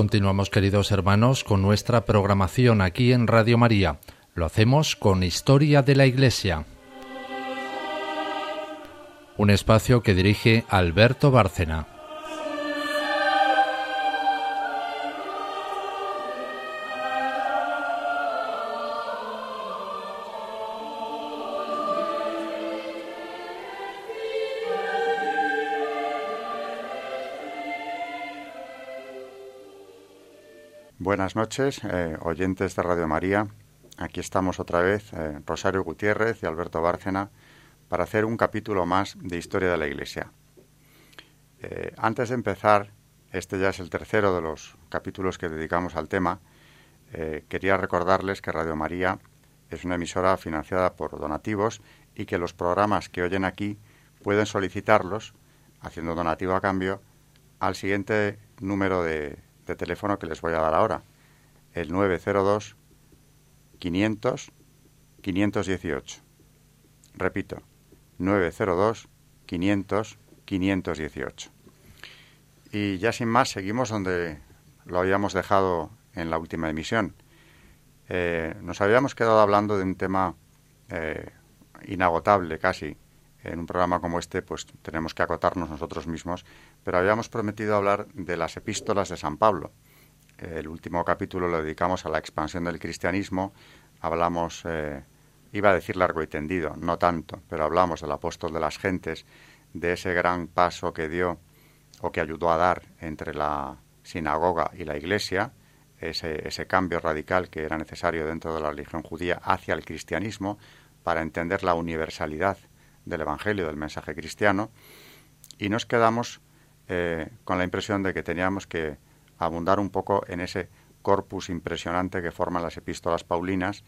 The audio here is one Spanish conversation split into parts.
Continuamos, queridos hermanos, con nuestra programación aquí en Radio María. Lo hacemos con Historia de la Iglesia. Un espacio que dirige Alberto Bárcena. Buenas noches, eh, oyentes de Radio María. Aquí estamos otra vez, eh, Rosario Gutiérrez y Alberto Bárcena, para hacer un capítulo más de Historia de la Iglesia. Eh, antes de empezar, este ya es el tercero de los capítulos que dedicamos al tema, quería recordarles que Radio María es una emisora financiada por donativos y que los programas que oyen aquí pueden solicitarlos, haciendo donativo a cambio, al siguiente número de de teléfono que les voy a dar ahora, el 902 500 518. Repito, 902 500 518. Y ya sin más, seguimos donde lo habíamos dejado en la última emisión. Eh, nos habíamos quedado hablando de un tema eh, inagotable casi. En un programa como este, pues tenemos que acotarnos nosotros mismos pero habíamos prometido hablar de las epístolas de San Pablo. El último capítulo lo dedicamos a la expansión del cristianismo. Hablamos, eh, iba a decir largo y tendido, no tanto, pero hablamos del apóstol de las gentes, de ese gran paso que dio o que ayudó a dar entre la sinagoga y la iglesia, ese, cambio radical que era necesario dentro de la religión judía hacia el cristianismo para entender la universalidad del Evangelio, del mensaje cristiano, y nos quedamos eh, con la impresión de que teníamos que abundar un poco en ese corpus impresionante que forman las epístolas paulinas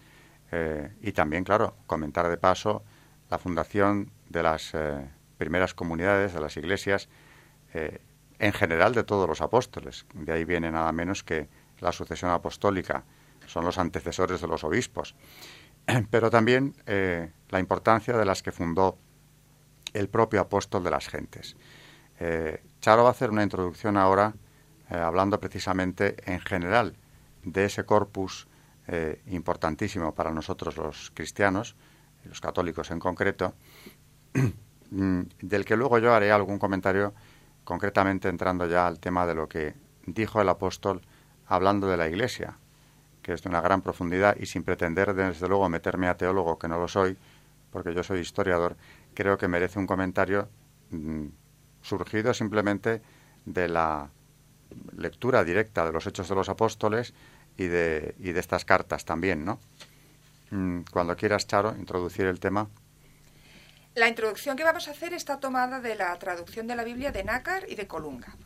eh, y también, claro, comentar de paso la fundación de las eh, primeras comunidades, de las iglesias, en general de todos los apóstoles. De ahí viene nada menos que la sucesión apostólica, son los antecesores de los obispos. Pero también la importancia de las que fundó el propio apóstol de las gentes. Eh, Charo va a hacer una introducción ahora eh, hablando precisamente en general de ese corpus eh, importantísimo para nosotros los cristianos, los católicos en concreto, del que luego yo haré algún comentario concretamente entrando ya al tema de lo que dijo el apóstol hablando de la Iglesia, que es de una gran profundidad y sin pretender desde luego meterme a teólogo, que no lo soy, porque yo soy historiador, creo que merece un comentario mm, surgido simplemente de la lectura directa de los Hechos de los Apóstoles y de, y de estas cartas también, ¿no? Mm, cuando quieras, Charo, introducir el tema. La introducción que vamos a hacer está tomada de la traducción de la Biblia de Nácar y de Colunga.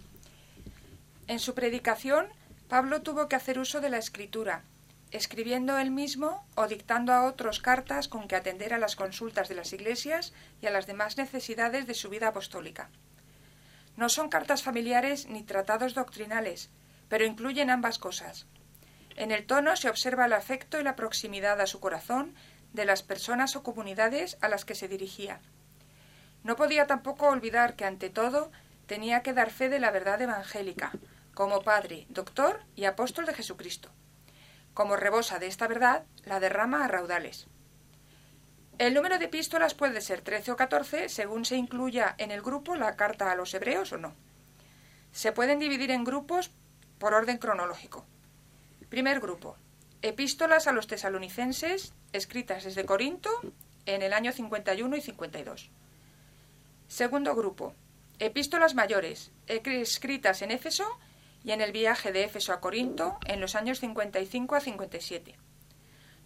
En su predicación, Pablo tuvo que hacer uso de la escritura, escribiendo él mismo o dictando a otros cartas con que atender a las consultas de las iglesias y a las demás necesidades de su vida apostólica. No son cartas familiares ni tratados doctrinales, pero incluyen ambas cosas. En el tono se observa el afecto y la proximidad a su corazón de las personas o comunidades a las que se dirigía. No podía tampoco olvidar que ante todo tenía que dar fe de la verdad evangélica, como padre, doctor y apóstol de Jesucristo. Como rebosa de esta verdad, la derrama a raudales. El número de epístolas puede ser 13 o 14 según se incluya en el grupo la carta a los hebreos o no. Se pueden dividir en grupos por orden cronológico. Primer grupo. Epístolas a los tesalonicenses escritas desde Corinto en el año 51 y 52. Segundo grupo. Epístolas mayores escritas en Éfeso y en el viaje de Éfeso a Corinto en los años 55 a 57.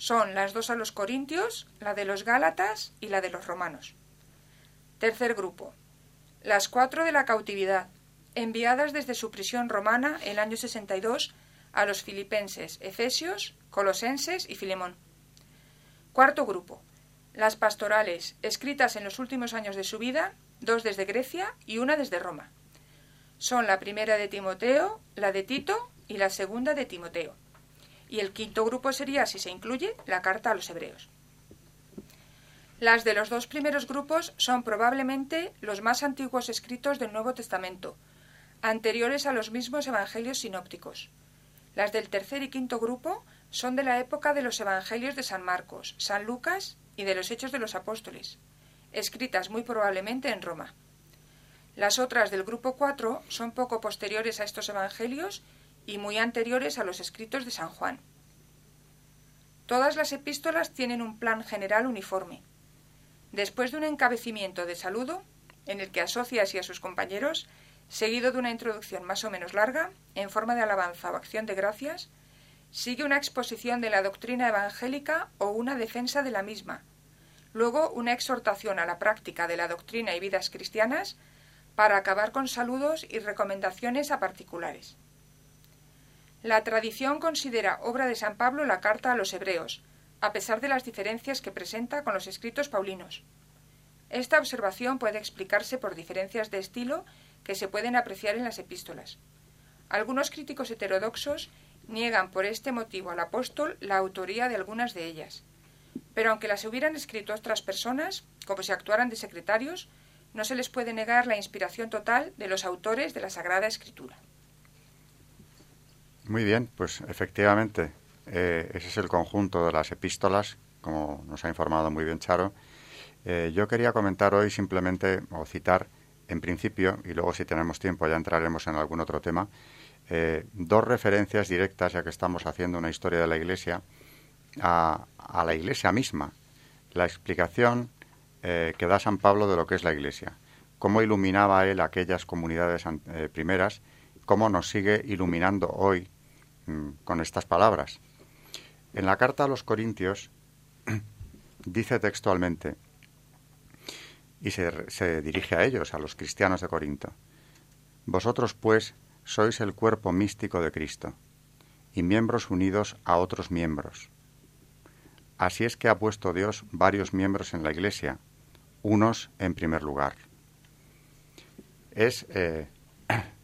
Son las dos a los Corintios, la de los Gálatas y la de los Romanos. Tercer grupo. Las cuatro de la cautividad, enviadas desde su prisión romana el año 62 a los filipenses, efesios, colosenses y Filemón. Cuarto grupo. Las pastorales, escritas en los últimos años de su vida, dos desde Grecia y una desde Roma. Son la primera de Timoteo, la de Tito y la segunda de Timoteo y el quinto grupo sería, si se incluye, la carta a los hebreos. Las de los dos primeros grupos son probablemente los más antiguos escritos del Nuevo Testamento, anteriores a los mismos evangelios sinópticos. Las del tercer y quinto grupo son de la época de los Evangelios de San Marcos, San Lucas y de los Hechos de los Apóstoles, escritas muy probablemente en Roma. Las otras del grupo 4 son poco posteriores a estos Evangelios y muy anteriores a los escritos de San Juan. Todas las epístolas tienen un plan general uniforme. Después de un encabecimiento de saludo, en el que asocia así a sus compañeros, seguido de una introducción más o menos larga, en forma de alabanza o acción de gracias, sigue una exposición de la doctrina evangélica o una defensa de la misma, luego una exhortación a la práctica de la doctrina y vidas cristianas, para acabar con saludos y recomendaciones a particulares. La tradición considera obra de San Pablo la carta a los hebreos, a pesar de las diferencias que presenta con los escritos paulinos. Esta observación puede explicarse por diferencias de estilo que se pueden apreciar en las epístolas. Algunos críticos heterodoxos niegan por este motivo al apóstol la autoría de algunas de ellas. Pero aunque las hubieran escrito otras personas, como si actuaran de secretarios, no se les puede negar la inspiración total de los autores de la Sagrada Escritura. Muy bien, pues efectivamente, eh, ese es el conjunto de las epístolas, como nos ha informado muy bien Charo. Eh, yo quería comentar hoy simplemente, o citar en principio, y luego si tenemos tiempo ya entraremos en algún otro tema, eh, dos referencias directas, ya que estamos haciendo una historia de la Iglesia, a, la Iglesia misma. La explicación eh, que da San Pablo de lo que es la Iglesia, cómo iluminaba él aquellas comunidades eh, primeras, cómo nos sigue iluminando hoy con estas palabras. En la carta a los Corintios dice textualmente, y se, dirige a ellos, a los cristianos de Corinto. Vosotros, pues, sois el cuerpo místico de Cristo, y miembros unidos a otros miembros. Así es que ha puesto Dios varios miembros en la Iglesia, unos en primer lugar. Es, eh,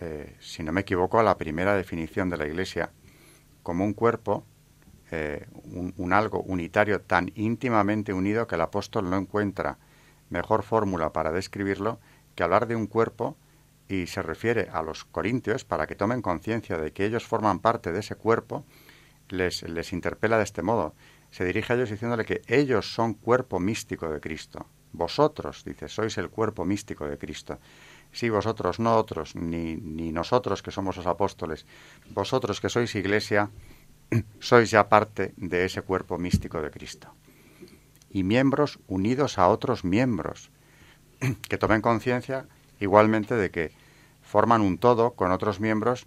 eh, si no me equivoco, la primera definición de la Iglesia como un cuerpo, eh, un algo unitario tan íntimamente unido que el apóstol no encuentra mejor fórmula para describirlo que hablar de un cuerpo y se refiere a los corintios para que tomen conciencia de que ellos forman parte de ese cuerpo, les, les interpela de este modo. Se dirige a ellos diciéndole que ellos son cuerpo místico de Cristo. Vosotros, dice, sois el cuerpo místico de Cristo. Sí, vosotros, no otros, ni, ni nosotros que somos los apóstoles. Vosotros que sois iglesia, sois ya parte de ese cuerpo místico de Cristo y miembros unidos a otros miembros, que tomen conciencia igualmente de que forman un todo con otros miembros,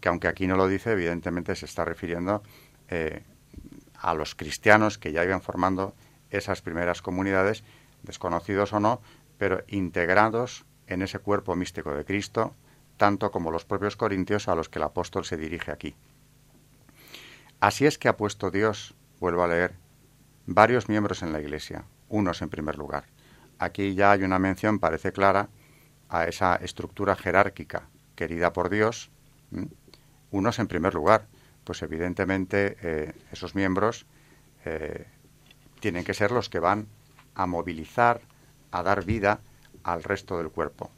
que aunque aquí no lo dice, evidentemente se está refiriendo eh, a los cristianos que ya iban formando esas primeras comunidades, desconocidos o no, pero integrados en ese cuerpo místico de Cristo, tanto como los propios corintios a los que el apóstol se dirige aquí. Así es que ha puesto Dios, vuelvo a leer, varios miembros en la Iglesia, unos en primer lugar. Aquí ya hay una mención, parece clara, a esa estructura jerárquica querida por Dios, unos en primer lugar. Pues evidentemente eh, esos miembros eh, tienen que ser los que van a movilizar, a dar vida al resto del cuerpo.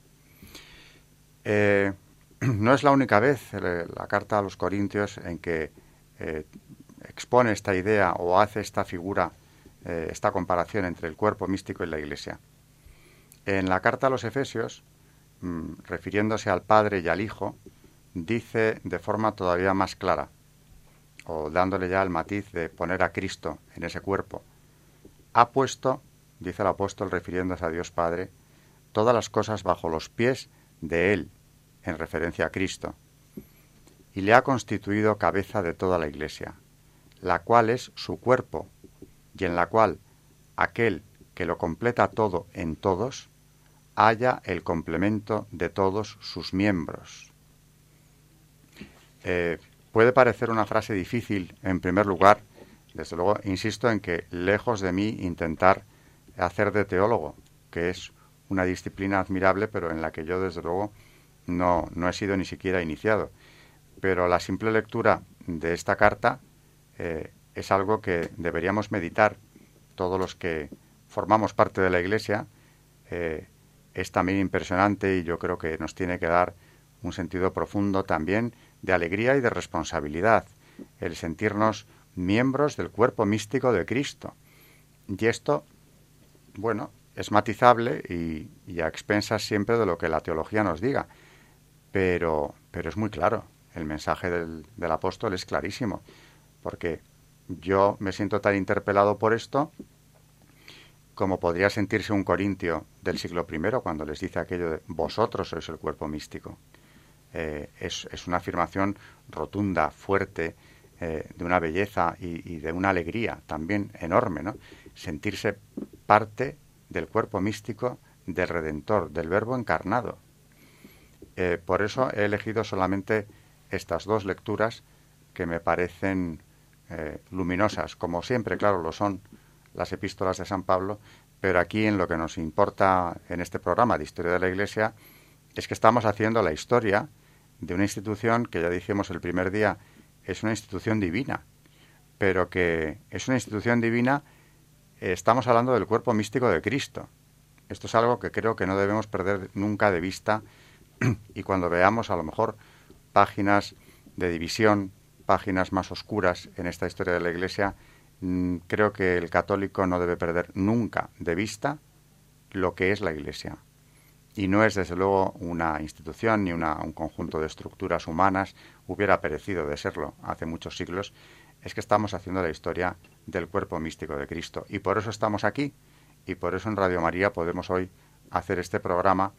Eh, no es la única vez la carta a los Corintios en que expone esta idea o hace esta figura, eh, esta comparación entre el cuerpo místico y la Iglesia. En la carta a los Efesios, mm, refiriéndose al Padre y al Hijo, dice de forma todavía más clara, o dándole ya el matiz de poner a Cristo en ese cuerpo, ha puesto, dice el apóstol refiriéndose a Dios Padre, todas las cosas bajo los pies de Él, en referencia a Cristo, y le ha constituido cabeza de toda la Iglesia, la cual es su cuerpo, y en la cual aquel que lo completa todo en todos, haya el complemento de todos sus miembros. Eh, puede parecer una frase difícil, en primer lugar, desde luego, insisto en que lejos de mí intentar hacer de teólogo, que es una disciplina admirable, pero en la que yo, desde luego, no, no he sido ni siquiera iniciado. Pero la simple lectura de esta carta eh, es algo que deberíamos meditar todos los que formamos parte de la Iglesia. Eh, es también impresionante y yo creo que nos tiene que dar un sentido profundo también de alegría y de responsabilidad, el sentirnos miembros del cuerpo místico de Cristo. Y esto, bueno, es matizable y, a expensas siempre de lo que la teología nos diga, pero, pero es muy claro. El mensaje del, apóstol es clarísimo, porque yo me siento tan interpelado por esto como podría sentirse un corintio del siglo I cuando les dice aquello de vosotros sois el cuerpo místico. Eh, es, una afirmación rotunda, fuerte, eh, de una belleza y, de una alegría también enorme, ¿no? Sentirse parte del cuerpo místico del Redentor, del Verbo encarnado. Eh, por eso he elegido solamente estas dos lecturas que me parecen luminosas, como siempre, claro, lo son las epístolas de San Pablo, pero aquí en lo que nos importa en este programa de Historia de la Iglesia es que estamos haciendo la historia de una institución que ya dijimos el primer día es una institución divina, pero que es una institución divina, estamos hablando del cuerpo místico de Cristo. Esto es algo que creo que no debemos perder nunca de vista. Y cuando veamos a lo mejor páginas de división, páginas más oscuras en esta historia de la Iglesia, mm, creo que el católico no debe perder nunca de vista lo que es la Iglesia, y no es desde luego una institución ni una, un conjunto de estructuras humanas, hubiera perecido de serlo hace muchos siglos, es que estamos haciendo la historia del cuerpo místico de Cristo. Y por eso estamos aquí, y por eso en Radio María podemos hoy hacer este programa,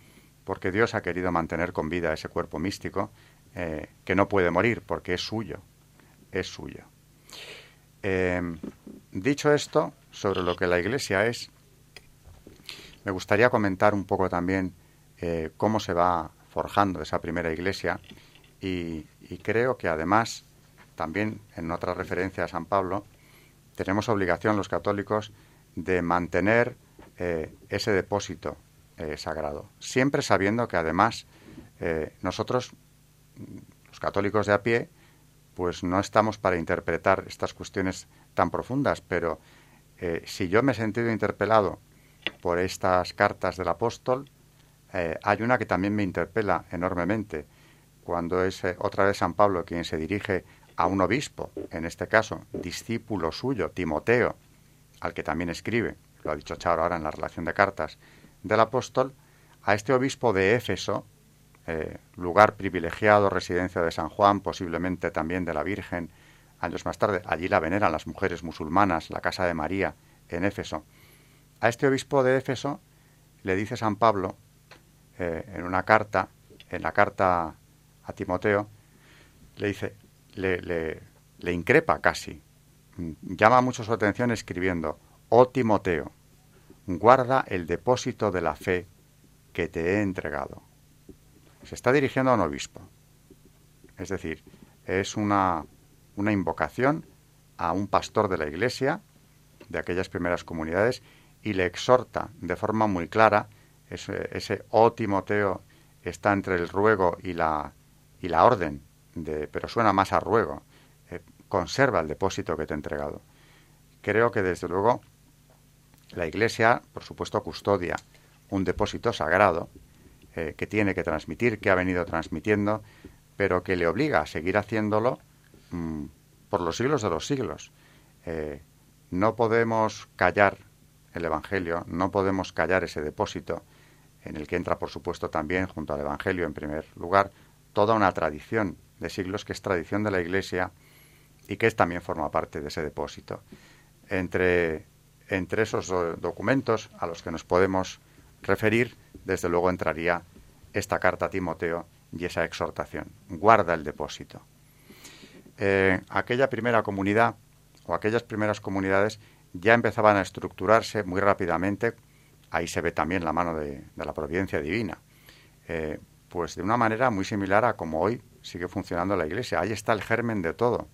porque Dios ha querido mantener con vida ese cuerpo místico eh, que no puede morir, porque es suyo, es suyo. Eh, dicho esto, sobre lo que la Iglesia es, me gustaría comentar un poco también eh, cómo se va forjando esa primera iglesia y, creo que además, también en otra referencia a San Pablo, tenemos obligación los católicos de mantener eh, ese depósito eh, sagrado, siempre sabiendo que además nosotros, los católicos de a pie, pues no estamos para interpretar estas cuestiones tan profundas, pero si yo me he sentido interpelado por estas cartas del apóstol, eh, hay una que también me interpela enormemente, cuando es eh, otra vez San Pablo quien se dirige a un obispo, en este caso discípulo suyo, Timoteo, al que también escribe, lo ha dicho Charo ahora en la relación de cartas del apóstol, a este obispo de Éfeso, eh, lugar privilegiado, residencia de San Juan, posiblemente también de la Virgen, años más tarde, allí la veneran las mujeres musulmanas, la casa de María, en Éfeso. A este obispo de Éfeso le dice San Pablo eh, en una carta, en la carta a Timoteo, le dice, le, increpa casi, llama mucho su atención escribiendo, oh Timoteo, guarda el depósito de la fe que te he entregado. Se está dirigiendo a un obispo. Es decir, es una, una invocación a un pastor de la iglesia, de aquellas primeras comunidades, y le exhorta de forma muy clara ese, ese oh Timoteo está entre el ruego y la, y la orden, de, pero suena más a ruego. Eh, conserva el depósito que te he entregado. Creo que desde luego la Iglesia, por supuesto, custodia un depósito sagrado eh, que tiene que transmitir, que ha venido transmitiendo, pero que le obliga a seguir haciéndolo mm, por los siglos de los siglos. Eh, no podemos callar el Evangelio, no podemos callar ese depósito en el que entra, por supuesto, también, junto al Evangelio en primer lugar, toda una tradición de siglos que es tradición de la Iglesia y que también forma parte de ese depósito. Entre, entre esos documentos a los que nos podemos referir, desde luego entraría esta carta a Timoteo y esa exhortación. Guarda el depósito. Eh, aquella primera comunidad o aquellas primeras comunidades ya empezaban a estructurarse muy rápidamente ahí se ve también la mano de, la providencia divina. Eh, pues de una manera muy similar a como hoy sigue funcionando la Iglesia. Ahí está el germen de todo.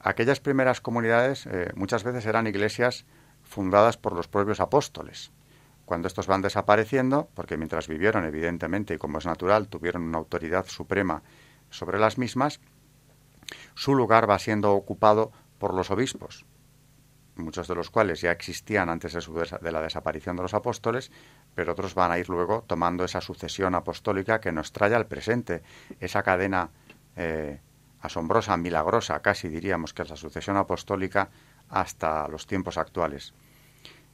Aquellas primeras comunidades eh, muchas veces eran iglesias fundadas por los propios apóstoles. Cuando estos van desapareciendo, porque mientras vivieron, evidentemente, y como es natural, tuvieron una autoridad suprema sobre las mismas, su lugar va siendo ocupado por los obispos, muchos de los cuales ya existían antes de, la desaparición de los apóstoles, pero otros van a ir luego tomando esa sucesión apostólica que nos trae al presente, esa cadena eh, asombrosa, milagrosa, casi diríamos que es la sucesión apostólica hasta los tiempos actuales.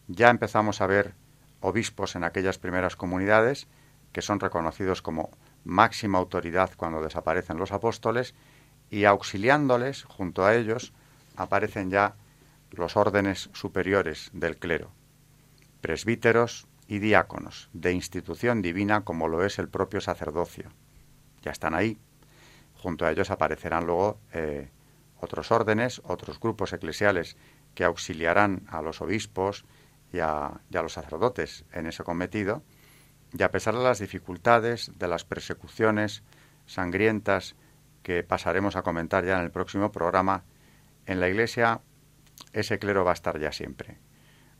Ya empezamos a ver obispos en aquellas primeras comunidades que son reconocidos como máxima autoridad cuando desaparecen los apóstoles y auxiliándoles junto a ellos aparecen ya los órdenes superiores del clero, presbíteros y diáconos, de institución divina como lo es el propio sacerdocio. Ya están ahí. Junto a ellos aparecerán luego eh, otros órdenes, otros grupos eclesiales que auxiliarán a los obispos y a, y a los sacerdotes en ese cometido. Y a pesar de las dificultades, de las persecuciones sangrientas que pasaremos a comentar ya en el próximo programa, en la Iglesia ese clero va a estar ya siempre.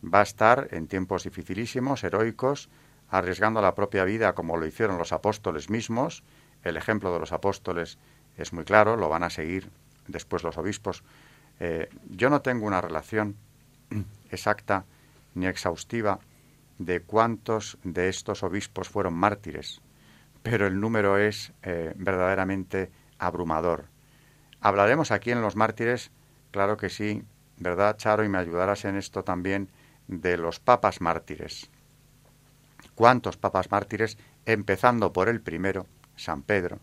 Va a estar en tiempos dificilísimos, heroicos, arriesgando la propia vida como lo hicieron los apóstoles mismos. El ejemplo de los apóstoles es muy claro, lo van a seguir después los obispos. Eh, yo no tengo una relación exacta ni exhaustiva de cuántos de estos obispos fueron mártires, pero el número es eh, verdaderamente abrumador. Hablaremos aquí en los mártires, claro que sí, ¿verdad, Charo? Y me ayudarás en esto también de los papas mártires. ¿Cuántos papas mártires? Empezando por el primero, San Pedro,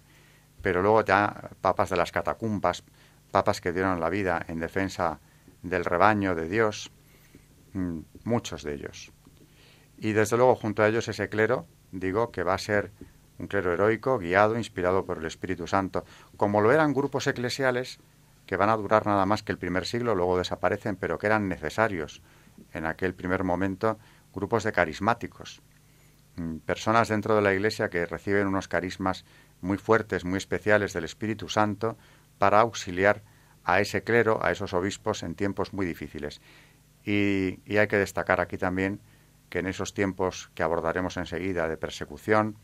pero luego ya papas de las catacumbas, papas que dieron la vida en defensa del rebaño de Dios, mm, muchos de ellos. Y desde luego junto a ellos ese clero, digo, que va a ser un clero heroico, guiado, inspirado por el Espíritu Santo, como lo eran grupos eclesiales que van a durar nada más que el primer siglo, luego desaparecen, pero que eran necesarios en aquel primer momento, grupos de carismáticos, mm, personas dentro de la Iglesia que reciben unos carismas muy fuertes, muy especiales del Espíritu Santo para auxiliar a ese clero, a esos obispos en tiempos muy difíciles. Y, y hay que destacar aquí también que en esos tiempos que abordaremos enseguida de persecución,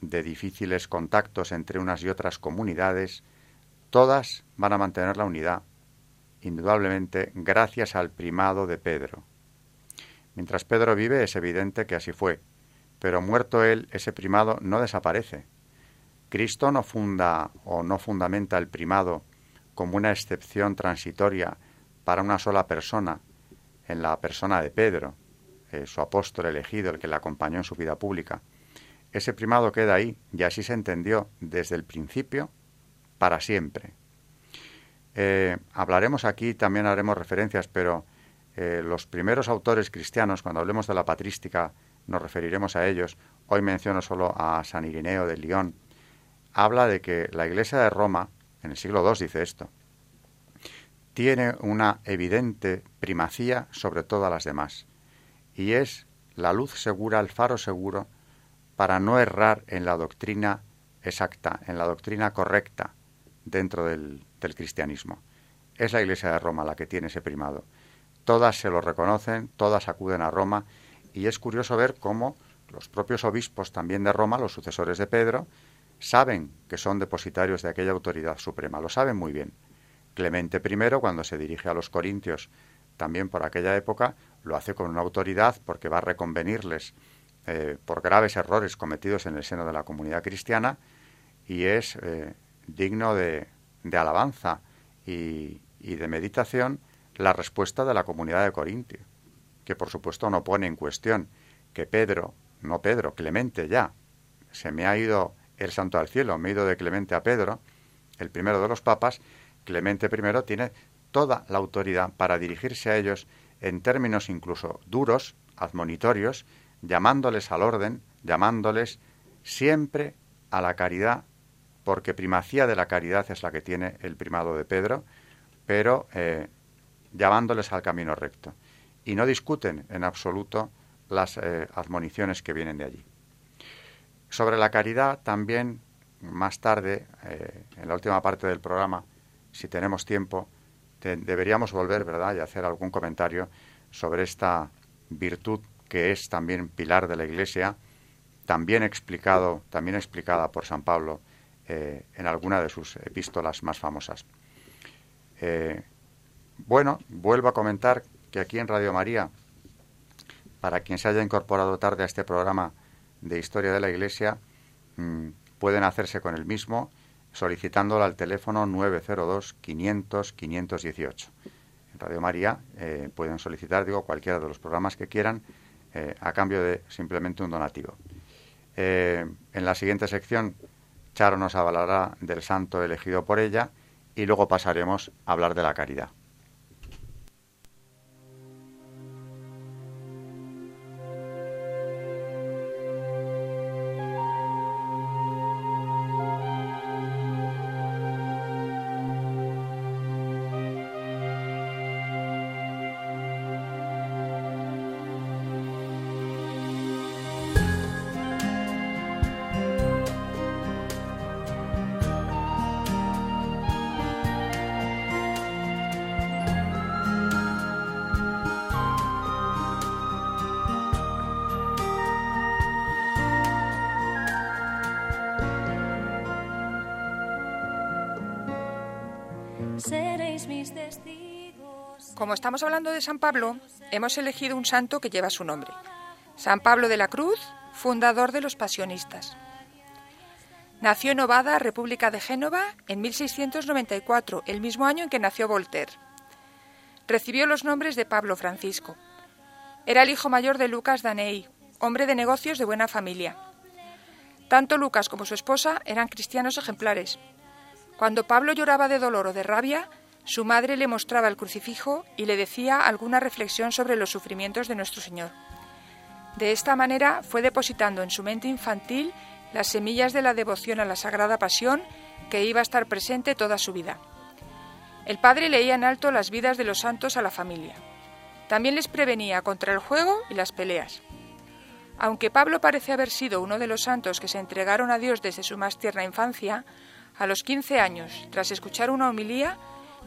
de difíciles contactos entre unas y otras comunidades, todas van a mantener la unidad, indudablemente gracias al primado de Pedro. Mientras Pedro vive es evidente que así fue, pero muerto él, ese primado no desaparece. Cristo no funda o no fundamenta el primado como una excepción transitoria para una sola persona, en la persona de Pedro, eh, su apóstol elegido, el que le acompañó en su vida pública. Ese primado queda ahí y así se entendió desde el principio para siempre. Eh, hablaremos aquí, también haremos referencias, pero eh, los primeros autores cristianos, cuando hablemos de la patrística, nos referiremos a ellos. Hoy menciono solo a San Irineo de León. Habla de que la Iglesia de Roma, en el siglo II dice esto, tiene una evidente primacía sobre todas las demás, y es la luz segura, el faro seguro, para no errar en la doctrina exacta, en la doctrina correcta dentro del, del cristianismo. Es la Iglesia de Roma la que tiene ese primado. Todas se lo reconocen, todas acuden a Roma, y es curioso ver cómo los propios obispos también de Roma, los sucesores de Pedro, saben que son depositarios de aquella autoridad suprema, lo saben muy bien. Clemente I, cuando se dirige a los corintios, también por aquella época, lo hace con una autoridad porque va a reconvenirles eh, por graves errores cometidos en el seno de la comunidad cristiana y es eh, digno de, alabanza y, y, de meditación la respuesta de la comunidad de Corintio, que por supuesto no pone en cuestión que Pedro, no Pedro, Clemente ya, se me ha ido el santo al cielo, me he ido de Clemente a Pedro, el primero de los papas, Clemente I tiene toda la autoridad para dirigirse a ellos en términos incluso duros, admonitorios, llamándoles al orden, llamándoles siempre a la caridad, porque primacía de la caridad es la que tiene el primado de Pedro, pero eh, llamándoles al camino recto. Y no discuten en absoluto las eh, admoniciones que vienen de allí. Sobre la caridad también, más tarde, eh, en la última parte del programa, si tenemos tiempo, deberíamos volver, ¿verdad?, y hacer algún comentario sobre esta virtud que es también pilar de la Iglesia, también explicado, también explicada por San Pablo eh, en alguna de sus epístolas más famosas. Bueno, vuelvo a comentar que aquí en Radio María, para quien se haya incorporado tarde a este programa de historia de la Iglesia, mm, pueden hacerse con el mismo solicitándola al teléfono 902 500 518. En Radio María eh, pueden solicitar, digo, cualquiera de los programas que quieran eh, a cambio de simplemente un donativo. Eh, en la siguiente sección, Charo nos hablará del santo elegido por ella y luego pasaremos a hablar de la caridad. Como estamos hablando de San Pablo, hemos elegido un santo que lleva su nombre. San Pablo de la Cruz, fundador de los pasionistas. Nació en Ovada, República de Génova, en 1694, el mismo año en que nació Voltaire. Recibió los nombres de Pablo Francisco. Era el hijo mayor de Lucas Danei, hombre de negocios de buena familia. Tanto Lucas como su esposa eran cristianos ejemplares. Cuando Pablo lloraba de dolor o de rabia, su madre le mostraba el crucifijo y le decía alguna reflexión sobre los sufrimientos de nuestro Señor. De esta manera fue depositando en su mente infantil las semillas de la devoción a la Sagrada Pasión que iba a estar presente toda su vida. El padre leía en alto las vidas de los santos a la familia. También les prevenía contra el juego y las peleas. Aunque Pablo parece haber sido uno de los santos que se entregaron a Dios desde su más tierna infancia, a los 15 años, tras escuchar una homilía,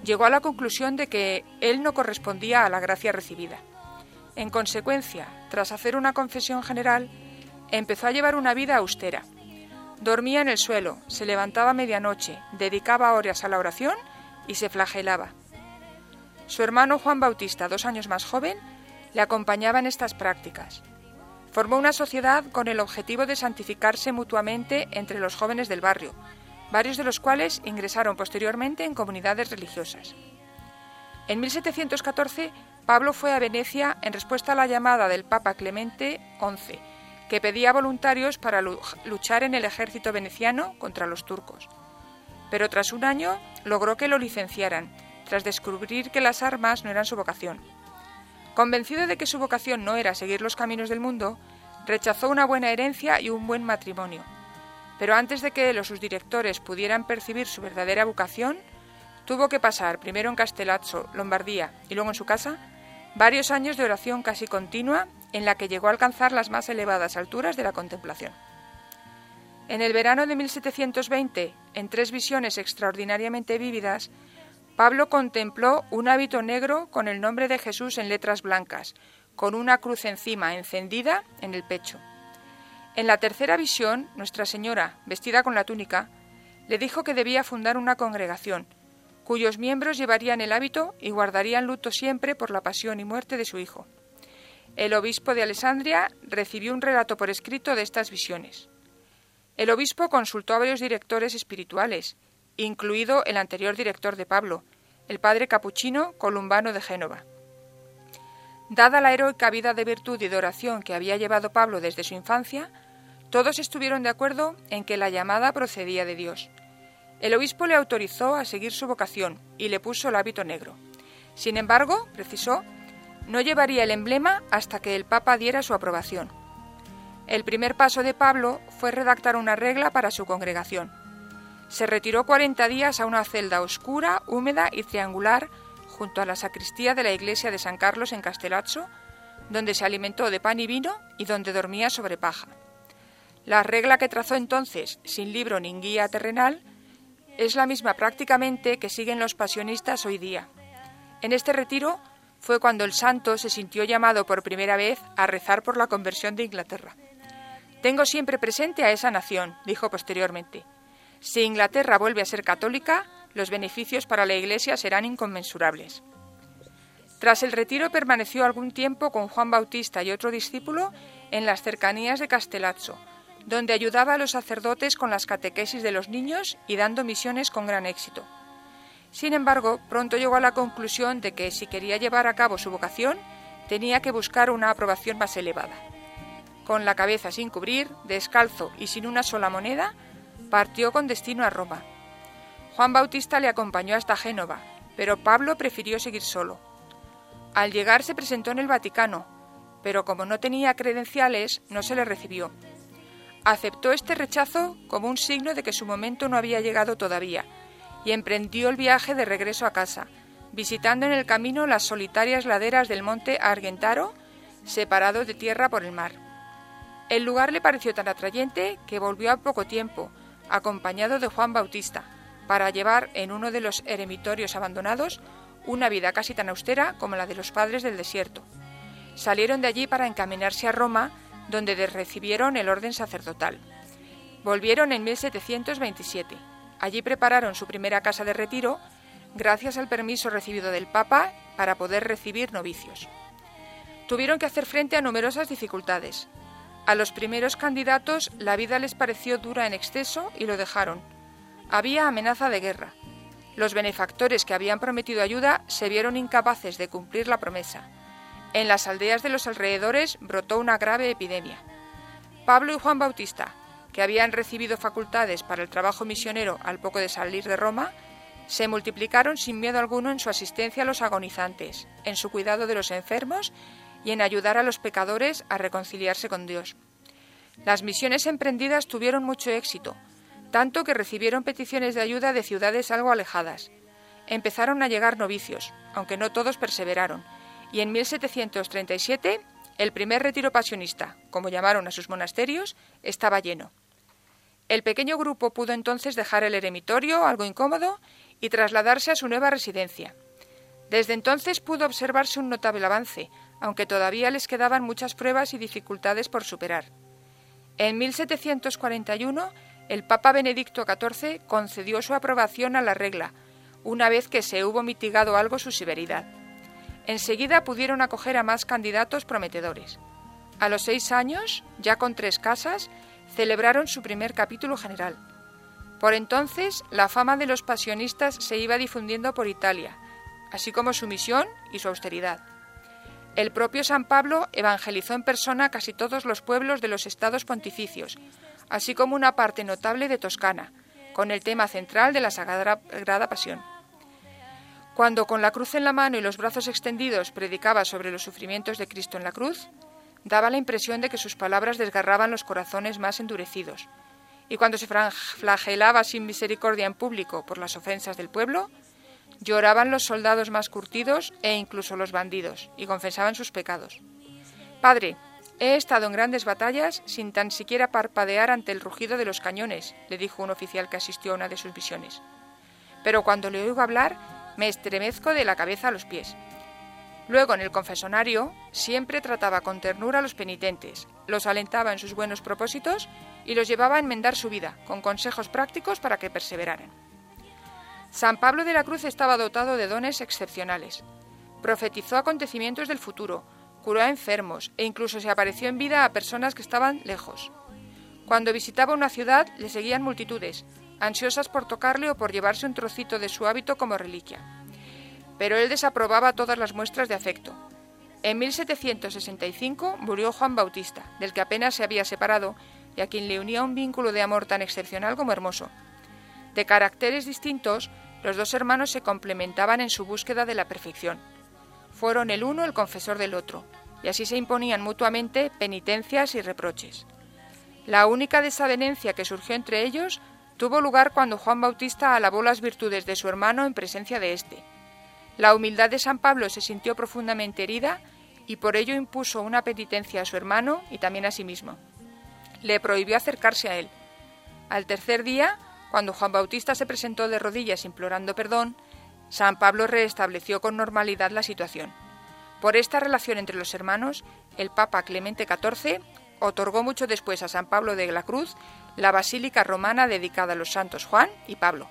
llegó a la conclusión de que él no correspondía a la gracia recibida. En consecuencia, tras hacer una confesión general, empezó a llevar una vida austera. Dormía en el suelo, se levantaba a medianoche, dedicaba horas a la oración y se flagelaba. Su hermano Juan Bautista, dos años más joven, le acompañaba en estas prácticas. Formó una sociedad con el objetivo de santificarse mutuamente entre los jóvenes del barrio, varios de los cuales ingresaron posteriormente en comunidades religiosas. En 1714, Pablo fue a Venecia en respuesta a la llamada del Papa Clemente XI, que pedía voluntarios para luchar en el ejército veneciano contra los turcos. Pero tras un año logró que lo licenciaran, tras descubrir que las armas no eran su vocación. Convencido de que su vocación no era seguir los caminos del mundo, rechazó una buena herencia y un buen matrimonio, pero antes de que los sus directores pudieran percibir su verdadera vocación, tuvo que pasar primero en Castellazzo, Lombardía, y luego en su casa, varios años de oración casi continua en la que llegó a alcanzar las más elevadas alturas de la contemplación. En el verano de 1720, en tres visiones extraordinariamente vívidas, Pablo contempló un hábito negro con el nombre de Jesús en letras blancas, con una cruz encima encendida en el pecho. En la tercera visión, Nuestra Señora, vestida con la túnica, le dijo que debía fundar una congregación, cuyos miembros llevarían el hábito y guardarían luto siempre por la pasión y muerte de su hijo. El obispo de Alessandria recibió un relato por escrito de estas visiones. El obispo consultó a varios directores espirituales, incluido el anterior director de Pablo, el padre capuchino Columbano de Génova. Dada la heroica vida de virtud y de oración que había llevado Pablo desde su infancia, todos estuvieron de acuerdo en que la llamada procedía de Dios. El obispo le autorizó a seguir su vocación y le puso el hábito negro. Sin embargo, precisó, no llevaría el emblema hasta que el Papa diera su aprobación. El primer paso de Pablo fue redactar una regla para su congregación. Se retiró 40 días a una celda oscura, húmeda y triangular junto a la sacristía de la iglesia de San Carlos en Castellazzo, donde se alimentó de pan y vino y donde dormía sobre paja. La regla que trazó entonces, sin libro ni guía terrenal, es la misma prácticamente que siguen los pasionistas hoy día. En este retiro fue cuando el santo se sintió llamado por primera vez a rezar por la conversión de Inglaterra. Tengo siempre presente a esa nación, dijo posteriormente. Si Inglaterra vuelve a ser católica, los beneficios para la Iglesia serán inconmensurables. Tras el retiro permaneció algún tiempo con Juan Bautista y otro discípulo en las cercanías de Castellazzo, donde ayudaba a los sacerdotes con las catequesis de los niños y dando misiones con gran éxito. Sin embargo, pronto llegó a la conclusión de que si quería llevar a cabo su vocación, tenía que buscar una aprobación más elevada. Con la cabeza sin cubrir, descalzo y sin una sola moneda, partió con destino a Roma. Juan Bautista le acompañó hasta Génova, pero Pablo prefirió seguir solo. Al llegar se presentó en el Vaticano, pero como no tenía credenciales, no se le recibió. Aceptó este rechazo como un signo de que su momento no había llegado todavía, y emprendió el viaje de regreso a casa, visitando en el camino las solitarias laderas del monte Argentaro, separado de tierra por el mar. El lugar le pareció tan atrayente que volvió a poco tiempo, acompañado de Juan Bautista, para llevar en uno de los eremitorios abandonados una vida casi tan austera como la de los padres del desierto. Salieron de allí para encaminarse a Roma, donde recibieron el orden sacerdotal. Volvieron en 1727. Allí prepararon su primera casa de retiro, gracias al permiso recibido del Papa para poder recibir novicios. Tuvieron que hacer frente a numerosas dificultades. A los primeros candidatos la vida les pareció dura en exceso y lo dejaron. Había amenaza de guerra. Los benefactores que habían prometido ayuda se vieron incapaces de cumplir la promesa. En las aldeas de los alrededores brotó una grave epidemia. Pablo y Juan Bautista, que habían recibido facultades para el trabajo misionero al poco de salir de Roma, se multiplicaron sin miedo alguno en su asistencia a los agonizantes, en su cuidado de los enfermos y en ayudar a los pecadores a reconciliarse con Dios. Las misiones emprendidas tuvieron mucho éxito, tanto que recibieron peticiones de ayuda de ciudades algo alejadas. Empezaron a llegar novicios, aunque no todos perseveraron, y en 1737 el primer retiro pasionista, como llamaron a sus monasterios, estaba lleno. El pequeño grupo pudo entonces dejar el eremitorio, algo incómodo, y trasladarse a su nueva residencia. Desde entonces pudo observarse un notable avance, aunque todavía les quedaban muchas pruebas y dificultades por superar. En 1741, el Papa Benedicto XIV concedió su aprobación a la regla, una vez que se hubo mitigado algo su severidad. Enseguida pudieron acoger a más candidatos prometedores. A los seis años, ya con tres casas, celebraron su primer capítulo general. Por entonces, la fama de los pasionistas se iba difundiendo por Italia, así como su misión y su austeridad. El propio San Pablo evangelizó en persona casi todos los pueblos de los estados pontificios, así como una parte notable de Toscana, con el tema central de la Sagrada Pasión. Cuando con la cruz en la mano y los brazos extendidos predicaba sobre los sufrimientos de Cristo en la cruz, daba la impresión de que sus palabras desgarraban los corazones más endurecidos. Y cuando se flagelaba sin misericordia en público por las ofensas del pueblo, Lloraban los soldados más curtidos e incluso los bandidos, y confesaban sus pecados. Padre, he estado en grandes batallas sin tan siquiera parpadear ante el rugido de los cañones, le dijo un oficial que asistió a una de sus visiones. Pero cuando le oigo hablar, me estremezco de la cabeza a los pies. Luego, en el confesonario, siempre trataba con ternura a los penitentes, los alentaba en sus buenos propósitos y los llevaba a enmendar su vida, con consejos prácticos para que perseveraran. San Pablo de la Cruz estaba dotado de dones excepcionales. Profetizó acontecimientos del futuro, curó a enfermos e incluso se apareció en vida a personas que estaban lejos. Cuando visitaba una ciudad le seguían multitudes, ansiosas por tocarle o por llevarse un trocito de su hábito como reliquia. Pero él desaprobaba todas las muestras de afecto. En 1765 murió Juan Bautista, del que apenas se había separado y a quien le unía un vínculo de amor tan excepcional como hermoso. De caracteres distintos, los dos hermanos se complementaban en su búsqueda de la perfección. Fueron el uno el confesor del otro, y así se imponían mutuamente penitencias y reproches. La única desavenencia que surgió entre ellos tuvo lugar cuando Juan Bautista alabó las virtudes de su hermano en presencia de éste. La humildad de San Pablo se sintió profundamente herida y por ello impuso una penitencia a su hermano y también a sí mismo. Le prohibió acercarse a él. Al tercer día, cuando Juan Bautista se presentó de rodillas implorando perdón, San Pablo restableció con normalidad la situación. Por esta relación entre los hermanos, el Papa Clemente XIV otorgó mucho después a San Pablo de la Cruz la basílica romana dedicada a los santos Juan y Pablo.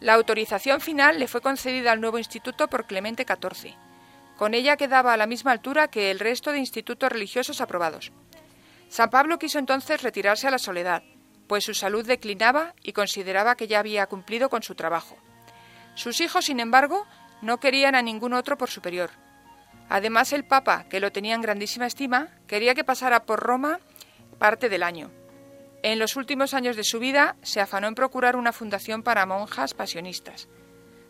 La autorización final le fue concedida al nuevo instituto por Clemente XIV. Con ella quedaba a la misma altura que el resto de institutos religiosos aprobados. San Pablo quiso entonces retirarse a la soledad, pues su salud declinaba y consideraba que ya había cumplido con su trabajo. Sus hijos, sin embargo, no querían a ningún otro por superior. Además, el Papa, que lo tenía en grandísima estima, quería que pasara por Roma parte del año. En los últimos años de su vida se afanó en procurar una fundación para monjas pasionistas.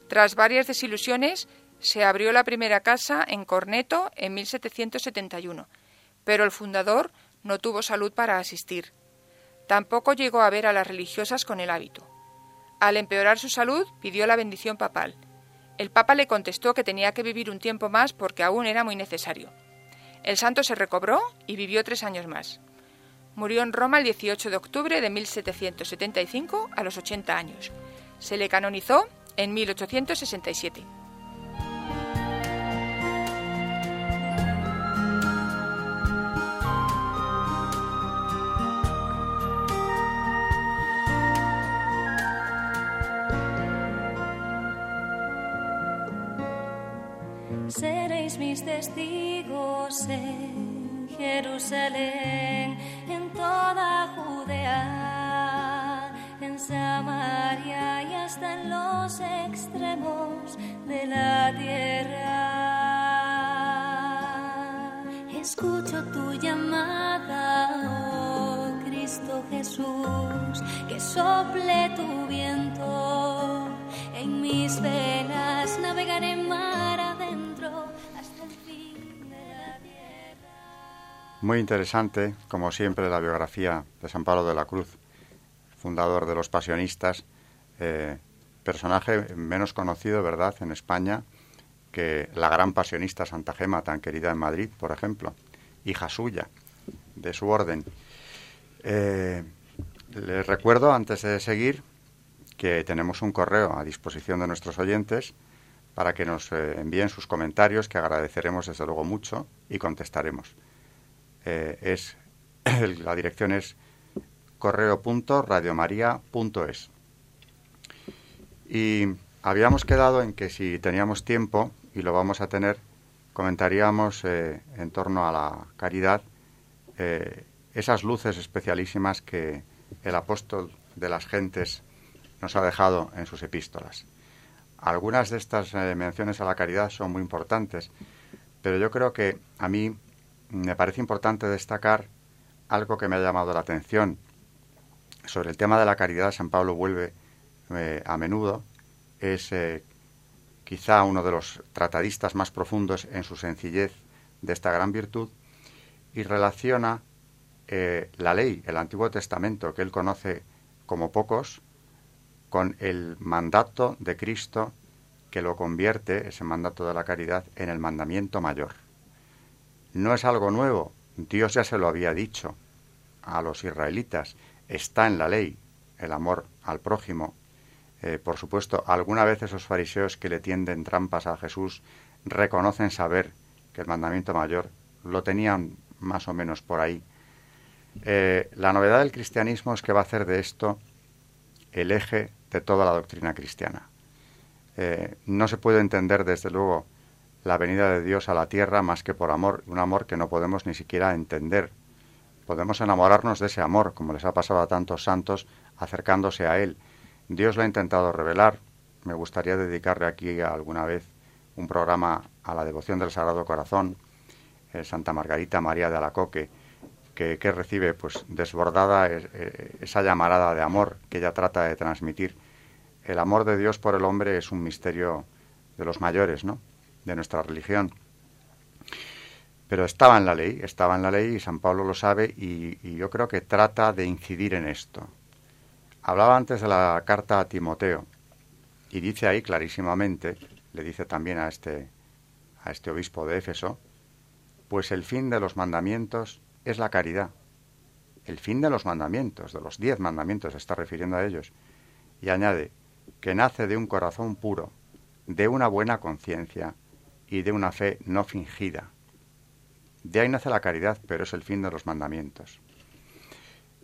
Tras varias desilusiones, se abrió la primera casa en Corneto en 1771, pero el fundador no tuvo salud para asistir. Tampoco llegó a ver a las religiosas con el hábito. Al empeorar su salud, pidió la bendición papal. El Papa le contestó que tenía que vivir un tiempo más porque aún era muy necesario. El santo se recobró y vivió tres años más. Murió en Roma el 18 de octubre de 1775 a los 80 años. Se le canonizó en 1867. Seréis mis testigos en Jerusalén, en toda Judea, en Samaria y hasta en los extremos de la tierra. Escucho tu llamada, oh Cristo Jesús, que sople tu viento en mis venas, Muy interesante, como siempre, la biografía de San Pablo de la Cruz, fundador de los pasionistas, eh, personaje menos conocido, ¿verdad?, en España que la gran pasionista Santa Gema, tan querida en Madrid, por ejemplo, hija suya, de su orden. Eh, les recuerdo, antes de seguir, que tenemos un correo a disposición de nuestros oyentes para que nos eh, envíen sus comentarios, que agradeceremos desde luego mucho y contestaremos. Eh, es, la dirección es correo.radiomaria.es. Y habíamos quedado en que si teníamos tiempo, y lo vamos a tener, comentaríamos eh, en torno a la caridad eh, esas luces especialísimas que el apóstol de las gentes nos ha dejado en sus epístolas. Algunas de estas menciones a la caridad son muy importantes, pero yo creo que a mí me parece importante destacar algo que me ha llamado la atención. Sobre el tema de la caridad, San Pablo vuelve eh, a menudo. Es eh, quizá uno de los tratadistas más profundos en su sencillez de esta gran virtud y relaciona eh, la ley, el Antiguo Testamento, que él conoce como pocos, con el mandato de Cristo que lo convierte, ese mandato de la caridad, en el mandamiento mayor. No es algo nuevo, Dios ya se lo había dicho a los israelitas, está en la ley el amor al prójimo. Eh, por supuesto, alguna vez esos fariseos que le tienden trampas a Jesús reconocen saber que el mandamiento mayor lo tenían más o menos por ahí. Eh, la novedad del cristianismo es que va a hacer de esto el eje de toda la doctrina cristiana. Eh, no se puede entender, desde luego, la venida de Dios a la tierra más que por amor, un amor que no podemos ni siquiera entender. Podemos enamorarnos de ese amor, como les ha pasado a tantos santos acercándose a Él. Dios lo ha intentado revelar. Me gustaría dedicarle aquí alguna vez un programa a la devoción del Sagrado Corazón, eh, Santa Margarita María de Alacoque, que, recibe pues desbordada eh, esa llamarada de amor que ella trata de transmitir. El amor de Dios por el hombre es un misterio de los mayores, ¿no? De nuestra religión. Pero estaba en la ley, estaba en la ley y San Pablo lo sabe y, y, yo creo que trata de incidir en esto. Hablaba antes de la carta a Timoteo y dice ahí clarísimamente, le dice también a este, a este obispo de Éfeso, pues el fin de los mandamientos es la caridad. El fin de los mandamientos, de los diez mandamientos, se está refiriendo a ellos. Y añade, que nace de un corazón puro, de una buena conciencia y de una fe no fingida. De ahí nace la caridad, pero es el fin de los mandamientos.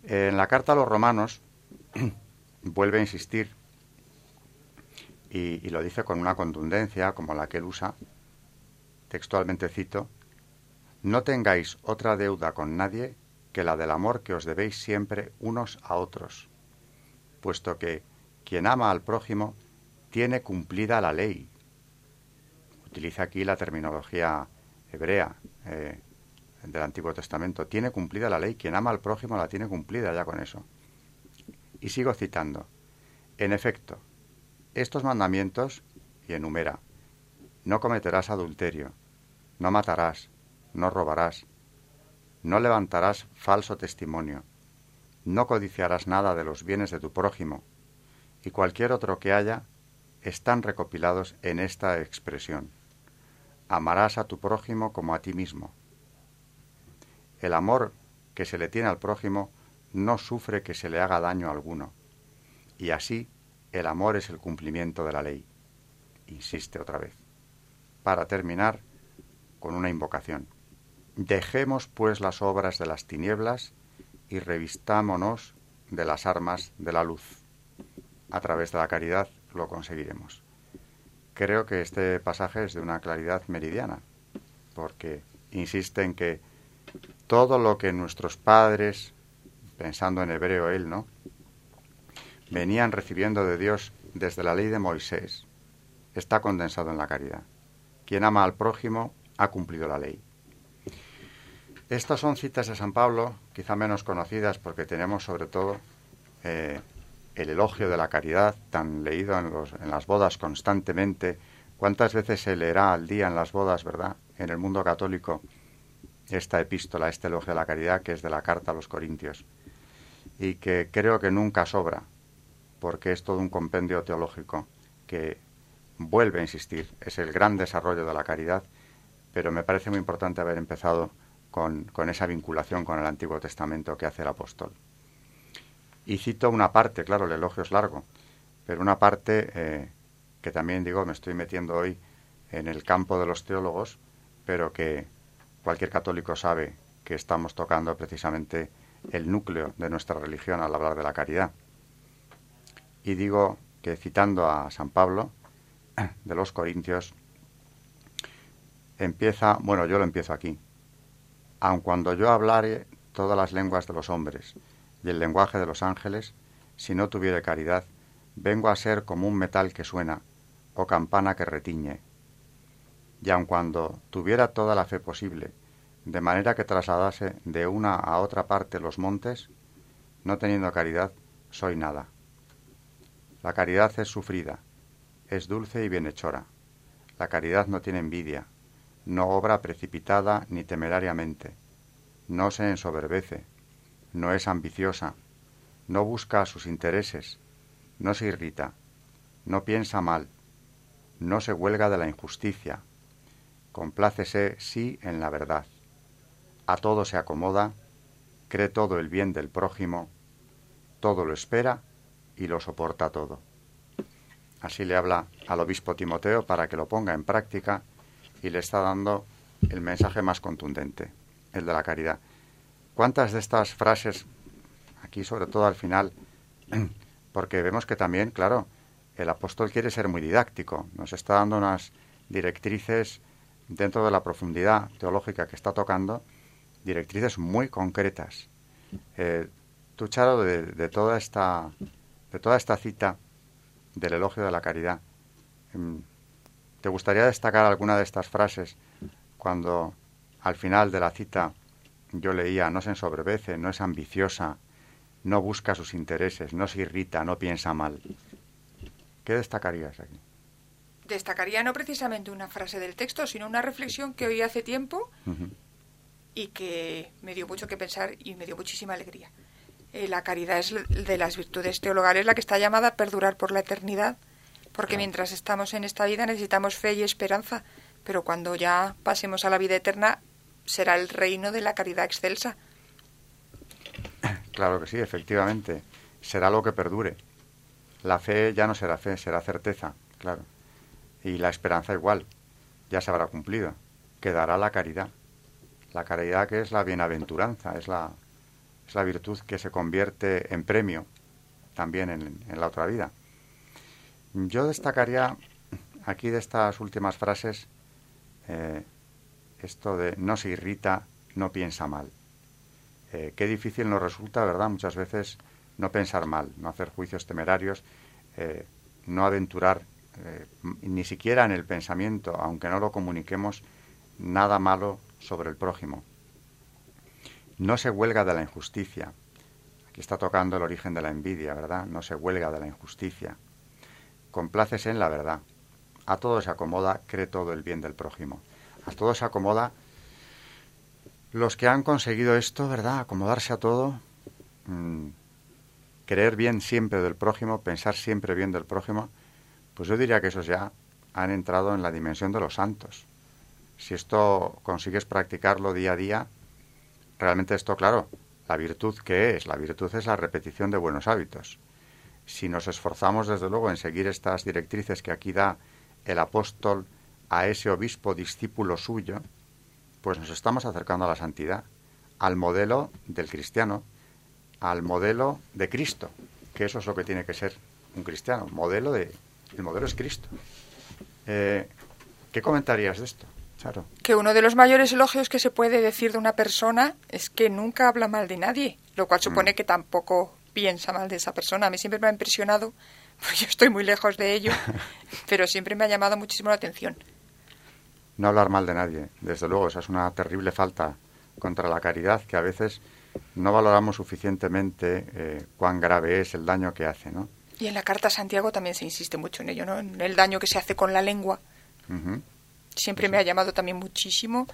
En la carta a los romanos vuelve a insistir y, lo dice con una contundencia como la que él usa, textualmente cito, no tengáis otra deuda con nadie que la del amor que os debéis siempre unos a otros, puesto que quien ama al prójimo tiene cumplida la ley. Utiliza aquí la terminología hebrea eh, del Antiguo Testamento. Tiene cumplida la ley. Quien ama al prójimo la tiene cumplida ya con eso. Y sigo citando. En efecto, estos mandamientos, y enumera, no cometerás adulterio, no matarás, no robarás, no levantarás falso testimonio, no codiciarás nada de los bienes de tu prójimo, y cualquier otro que haya, están recopilados en esta expresión. Amarás a tu prójimo como a ti mismo. El amor que se le tiene al prójimo no sufre que se le haga daño alguno, y así el amor es el cumplimiento de la ley. Insiste otra vez. Para terminar con una invocación. Dejemos pues las obras de las tinieblas y revistámonos de las armas de la luz. A través de la caridad lo conseguiremos. Creo que este pasaje es de una claridad meridiana, porque insiste en que todo lo que nuestros padres, pensando en hebreo él, ¿no? venían recibiendo de Dios desde la ley de Moisés, está condensado en la caridad. Quien ama al prójimo ha cumplido la ley. Estas son citas de San Pablo, quizá menos conocidas porque tenemos sobre todo eh, el elogio de la caridad, tan leído en, las bodas constantemente. ¿Cuántas veces se leerá al día en las bodas, verdad? En el mundo católico, esta epístola, este elogio de la caridad, que es de la carta a los Corintios, y que creo que nunca sobra, porque es todo un compendio teológico que vuelve a insistir, es el gran desarrollo de la caridad, pero me parece muy importante haber empezado con esa vinculación con el Antiguo Testamento que hace el apóstol. Y cito una parte, claro, el elogio es largo, pero una parte eh, que también digo, me estoy metiendo hoy en el campo de los teólogos, pero que cualquier católico sabe que estamos tocando precisamente el núcleo de nuestra religión al hablar de la caridad. Y digo que citando a San Pablo de los Corintios, empieza, bueno, yo lo empiezo aquí, aun cuando yo hablare todas las lenguas de los hombres y el lenguaje de los ángeles, si no tuviere caridad, vengo a ser como un metal que suena o campana que retiñe. Y aun cuando tuviera toda la fe posible, de manera que trasladase de una a otra parte los montes, no teniendo caridad, soy nada. La caridad es sufrida, es dulce y bienhechora. La caridad no tiene envidia, no obra precipitada ni temerariamente, no se ensoberbece, no es ambiciosa, no busca sus intereses, no se irrita, no piensa mal, no se huelga de la injusticia, complácese sí en la verdad, a todo se acomoda, cree todo el bien del prójimo, todo lo espera y lo soporta todo. Así le habla al obispo Timoteo para que lo ponga en práctica y le está dando el mensaje más contundente, el de la caridad. ¿Cuántas de estas frases, aquí sobre todo al final, porque vemos que también, claro, el apóstol quiere ser muy didáctico, nos está dando unas directrices dentro de la profundidad teológica que está tocando, directrices muy concretas. Eh, tú, Charo, de toda esta de toda esta cita del elogio de la caridad, em, ¿te gustaría destacar alguna de estas frases cuando al final de la cita yo leía no se ensoberbece, no es ambiciosa, no busca sus intereses, no se irrita, no piensa mal? ¿Qué destacarías aquí? Destacaría no precisamente una frase del texto, sino una reflexión que oí hace tiempo y que me dio mucho que pensar y me dio muchísima alegría. Eh, la caridad es de las virtudes teologales la que está llamada a perdurar por la eternidad, porque mientras estamos en esta vida necesitamos fe y esperanza, pero cuando ya pasemos a la vida eterna será el reino de la caridad excelsa. Claro que sí, efectivamente. Será lo que perdure. La fe ya no será fe, será certeza, claro. Y la esperanza igual, ya se habrá cumplido. Quedará la caridad. La caridad que es la bienaventuranza, es la, es la virtud que se convierte en premio también en, la otra vida. Yo destacaría aquí de estas últimas frases eh, esto de no se irrita, no piensa mal. Eh, qué difícil nos resulta, ¿verdad? Muchas veces no pensar mal, no hacer juicios temerarios, eh, no aventurar eh, ni siquiera en el pensamiento, aunque no lo comuniquemos, nada malo sobre el prójimo. No se huelga de la injusticia. Aquí está tocando el origen de la envidia, ¿verdad? No se huelga de la injusticia. Complácese en la verdad. A todo se acomoda, cree todo el bien del prójimo. A todo se acomoda. Los que han conseguido esto, ¿verdad? Acomodarse a todo, mm, creer bien siempre del prójimo, pensar siempre bien del prójimo, pues yo diría que esos ya han entrado en la dimensión de los santos. Si esto consigues practicarlo día a día, realmente esto, claro, la virtud que es, la virtud es la repetición de buenos hábitos. Si nos esforzamos desde luego en seguir estas directrices que aquí da el apóstol a ese obispo discípulo suyo, pues nos estamos acercando a la santidad, al modelo del cristiano, al modelo de Cristo, que eso es lo que tiene que ser un cristiano, modelo de el modelo es Cristo. Eh, ¿Qué comentarías de esto? Charo? Que uno de los mayores elogios que se puede decir de una persona es que nunca habla mal de nadie, lo cual supone mm. que tampoco piensa mal de esa persona. A mí siempre me ha impresionado, pues yo estoy muy lejos de ello, pero siempre me ha llamado muchísimo la atención. No hablar mal de nadie, desde luego, esa es una terrible falta contra la caridad que a veces no valoramos suficientemente eh, cuán grave es el daño que hace, ¿no? Y en la Carta a Santiago también se insiste mucho en ello, ¿no? En el daño que se hace con la lengua. Siempre me ha llamado también muchísimo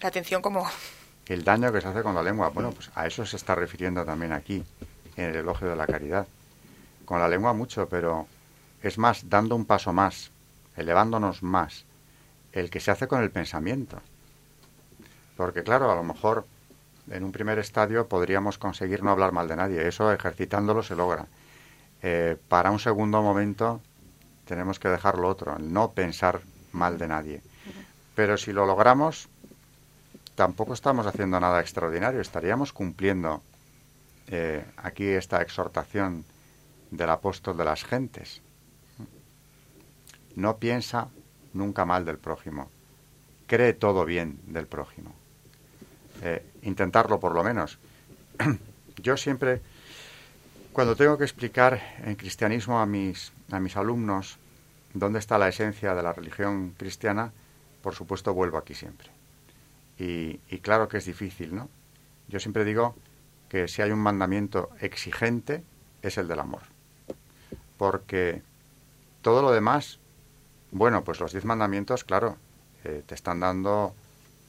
la atención como... El daño que se hace con la lengua. Bueno, pues a eso se está refiriendo también aquí, en el elogio de la caridad. Con la lengua mucho, pero es más, dando un paso más, elevándonos más, el que se hace con el pensamiento. Porque claro, a lo mejor en un primer estadio podríamos conseguir no hablar mal de nadie. Eso ejercitándolo se logra. Eh, para un segundo momento tenemos que dejar lo otro, no pensar mal de nadie. Pero si lo logramos, tampoco estamos haciendo nada extraordinario, estaríamos cumpliendo eh, aquí esta exhortación del apóstol de las gentes. No piensa nunca mal del prójimo, cree todo bien del prójimo. Eh, intentarlo por lo menos. Yo siempre cuando tengo que explicar en cristianismo a mis, a mis alumnos dónde está la esencia de la religión cristiana, por supuesto vuelvo aquí siempre. Y, claro que es difícil, ¿no? Yo siempre digo que si hay un mandamiento exigente es el del amor. Porque todo lo demás, bueno, pues los diez mandamientos, claro, eh, te están dando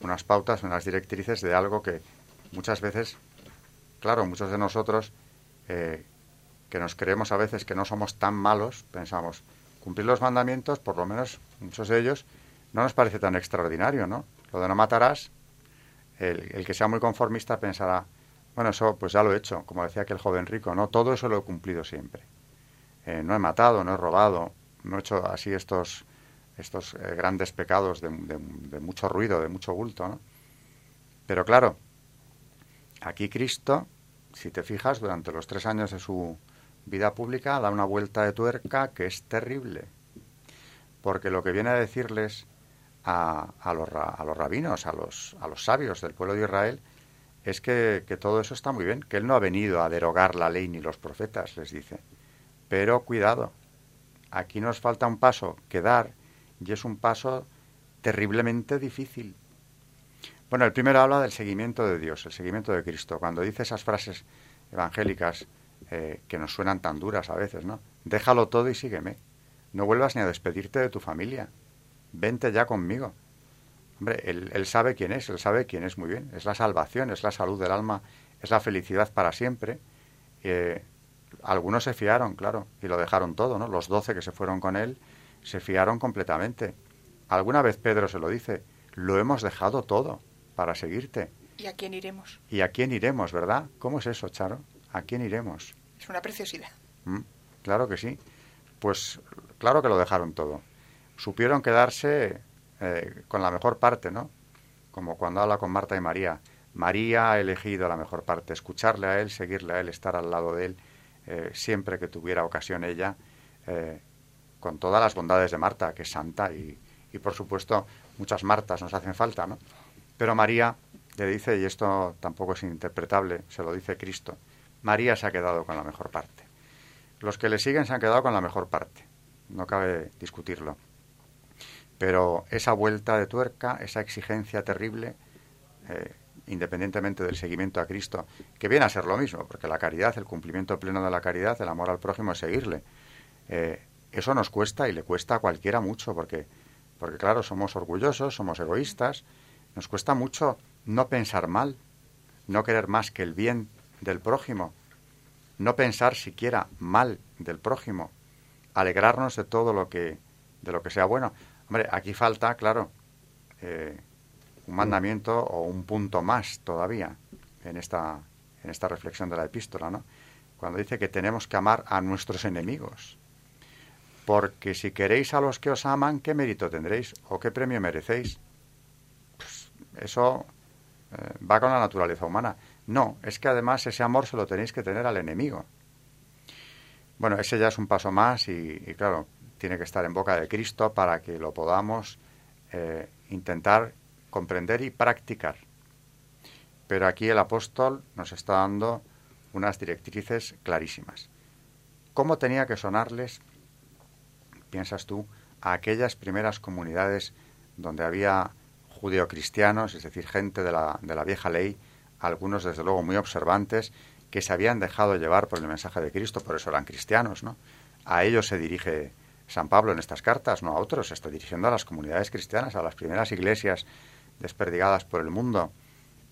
unas pautas, unas directrices de algo que muchas veces, claro, muchos de nosotros eh, que nos creemos a veces que no somos tan malos, pensamos, cumplir los mandamientos, por lo menos muchos de ellos, no nos parece tan extraordinario, ¿no? Lo de no matarás, el, que sea muy conformista pensará, bueno, eso pues ya lo he hecho, como decía aquel joven rico, ¿no? Todo eso lo he cumplido siempre. Eh, no he matado, no he robado, no he hecho así estos, estos eh, grandes pecados de, mucho ruido, de mucho bulto. Pero claro, aquí Cristo, si te fijas, durante los tres años de su, vida pública da una vuelta de tuerca que es terrible. Porque lo que viene a decirles a, a, los, a los, rabinos, a los, a los sabios del pueblo de Israel, es que, que, todo eso está muy bien, que Él no ha venido a derogar la ley ni los profetas, les dice. Pero cuidado, aquí nos falta un paso que dar, y es un paso terriblemente difícil. Bueno, el primero habla del seguimiento de Dios, el seguimiento de Cristo. Cuando dice esas frases evangélicas, eh, que nos suenan tan duras a veces, ¿no? Déjalo todo y sígueme. No vuelvas ni a despedirte de tu familia. Vente ya conmigo. Hombre, él, sabe quién es, él sabe quién es muy bien. Es la salvación, es la salud del alma, es la felicidad para siempre. Eh, algunos se fiaron, claro, y lo dejaron todo, ¿no? Los doce que se fueron con él se fiaron completamente. Alguna vez Pedro se lo dice, lo hemos dejado todo para seguirte. ¿Y a quién iremos? ¿Y a quién iremos, verdad? ¿Cómo es eso, Charo? ¿A quién iremos? Es una preciosidad. Mm, claro que sí. Pues claro que lo dejaron todo. Supieron quedarse eh, con la mejor parte, ¿no? Como cuando habla con Marta y María. María ha elegido la mejor parte, escucharle a él, seguirle a él, estar al lado de él, eh, siempre que tuviera ocasión ella, eh, con todas las bondades de Marta, que es santa, y, por supuesto muchas Martas nos hacen falta, ¿no? Pero María le dice, y esto tampoco es interpretable, se lo dice Cristo, María se ha quedado con la mejor parte. Los que le siguen se han quedado con la mejor parte, no cabe discutirlo. Pero esa vuelta de tuerca, esa exigencia terrible, eh, independientemente del seguimiento a Cristo, que viene a ser lo mismo, porque la caridad, el cumplimiento pleno de la caridad, el amor al prójimo es seguirle. Eh, eso nos cuesta y le cuesta a cualquiera mucho, porque, porque claro, somos orgullosos, somos egoístas, nos cuesta mucho no pensar mal, no querer más que el bien del prójimo, no pensar siquiera mal del prójimo, alegrarnos de todo lo que, de lo que sea bueno. Hombre, aquí falta, claro, eh, un mandamiento o un punto más todavía en esta, en esta reflexión de la epístola, ¿no? Cuando dice que tenemos que amar a nuestros enemigos. Porque si queréis a los que os aman, ¿qué mérito tendréis o qué premio merecéis? Pues eso eh, va con la naturaleza humana. No, es que además ese amor se lo tenéis que tener al enemigo. Bueno, ese ya es un paso más y claro, tiene que estar en boca de Cristo para que lo podamos eh, intentar comprender y practicar. Pero aquí el apóstol nos está dando unas directrices clarísimas. ¿Cómo tenía que sonarles, piensas tú, a aquellas primeras comunidades donde había judeocristianos, es decir, gente de la, de la vieja ley, algunos desde luego muy observantes, que se habían dejado llevar por el mensaje de Cristo, por eso eran cristianos, ¿no? A ellos se dirige San Pablo en estas cartas, no a otros, se está dirigiendo a las comunidades cristianas, a las primeras iglesias desperdigadas por el mundo,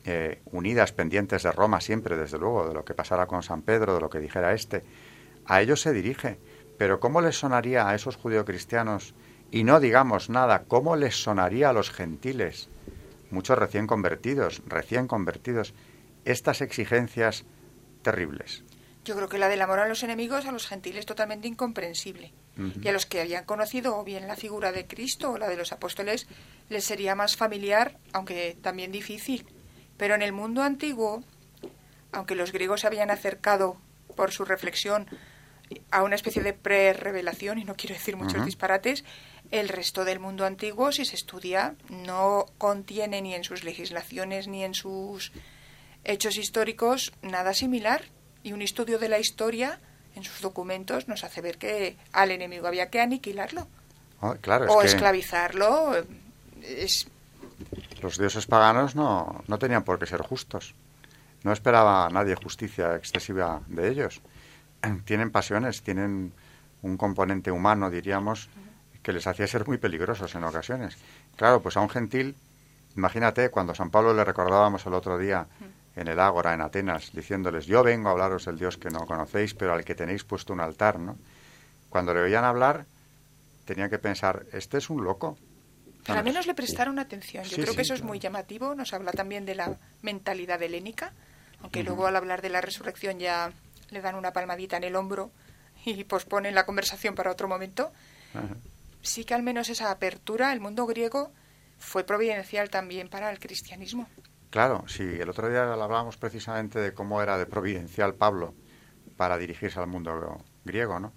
eh, unidas, pendientes de Roma siempre, desde luego, de lo que pasara con San Pedro, de lo que dijera este. A ellos se dirige. Pero ¿cómo les sonaría a esos judeocristianos? Y no digamos nada, ¿cómo les sonaría a los gentiles? Muchos recién convertidos, recién convertidos, estas exigencias terribles. Yo creo que la del amor a los enemigos a los gentiles totalmente incomprensible. Y a los que habían conocido o bien la figura de Cristo o la de los apóstoles les sería más familiar, aunque también difícil. Pero en el mundo antiguo, aunque los griegos se habían acercado por su reflexión a una especie de pre-revelación, y no quiero decir muchos disparates, el resto del mundo antiguo, si se estudia, no contiene ni en sus legislaciones ni en sus hechos históricos nada similar. Y un estudio de la historia en sus documentos nos hace ver que al enemigo había que aniquilarlo. Ah, claro, o esclavizarlo. Es... Los dioses paganos no, no tenían por qué ser justos. No esperaba nadie justicia excesiva de ellos. Tienen pasiones, tienen un componente humano, diríamos, que les hacía ser muy peligrosos en ocasiones. Claro, pues a un gentil, imagínate, cuando San Pablo le recordábamos el otro día en el Ágora, en Atenas, diciéndoles, yo vengo a hablaros del Dios que no conocéis, pero al que tenéis puesto un altar, ¿no? Cuando le oían hablar, tenían que pensar, este es un loco. Pero al menos le prestaron atención. Yo creo que eso es muy llamativo. Nos habla también de la mentalidad helénica, aunque luego al hablar de la resurrección ya le dan una palmadita en el hombro y posponen la conversación para otro momento. Sí que al menos esa apertura al mundo griego fue providencial también para el cristianismo. Claro, sí, el otro día hablábamos precisamente de cómo era de providencial Pablo para dirigirse al mundo griego, ¿no?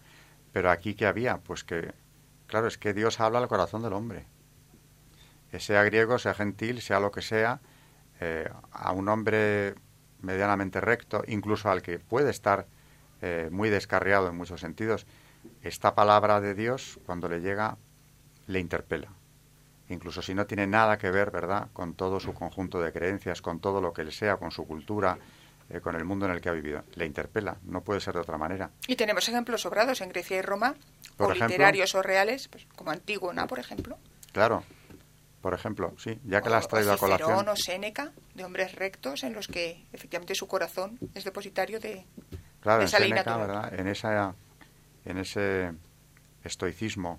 Pero aquí que había, pues que, claro, es que Dios habla al corazón del hombre. sea griego, sea gentil, sea lo que sea, eh, a un hombre medianamente recto, incluso al que puede estar eh, muy descarriado en muchos sentidos, esta palabra de Dios, cuando le llega, le interpela incluso si no tiene nada que ver, ¿verdad?, con todo su conjunto de creencias, con todo lo que él sea, con su cultura, eh, con el mundo en el que ha vivido. Le interpela, no puede ser de otra manera. Y tenemos ejemplos sobrados en Grecia y Roma, o literarios o reales, pues, como Antígona, por ejemplo. Claro, por ejemplo, sí, ya que la has traído a colación. o Séneca, de hombres rectos, en los que efectivamente su corazón es depositario de, claro, esa en Séneca, ¿verdad? En, esa, en ese estoicismo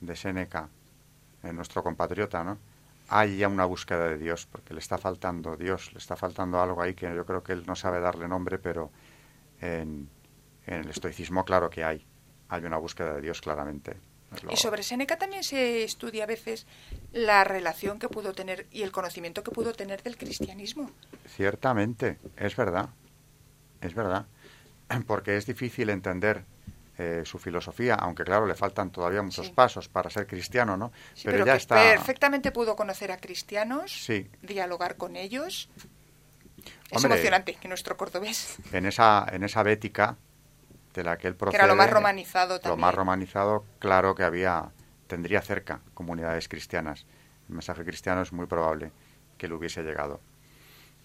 de Séneca, en nuestro compatriota, ¿no? Hay ya una búsqueda de Dios, porque le está faltando Dios, le está faltando algo ahí que yo creo que él no sabe darle nombre, pero en, el estoicismo claro que hay, hay una búsqueda de Dios claramente. Y sobre Seneca también se estudia a veces la relación que pudo tener y el conocimiento que pudo tener del cristianismo. Ciertamente, es verdad, es verdad, porque es difícil entender eh, su filosofía, aunque claro, le faltan todavía muchos pasos para ser cristiano, ¿no? pero, ya está. Perfectamente pudo conocer a cristianos, sí. dialogar con ellos. Es emocionante que nuestro cordobés. En esa, en esa bética de la que él procede. Que era lo más romanizado también. Lo más romanizado, claro que había, tendría cerca comunidades cristianas. El mensaje cristiano es muy probable que le hubiese llegado.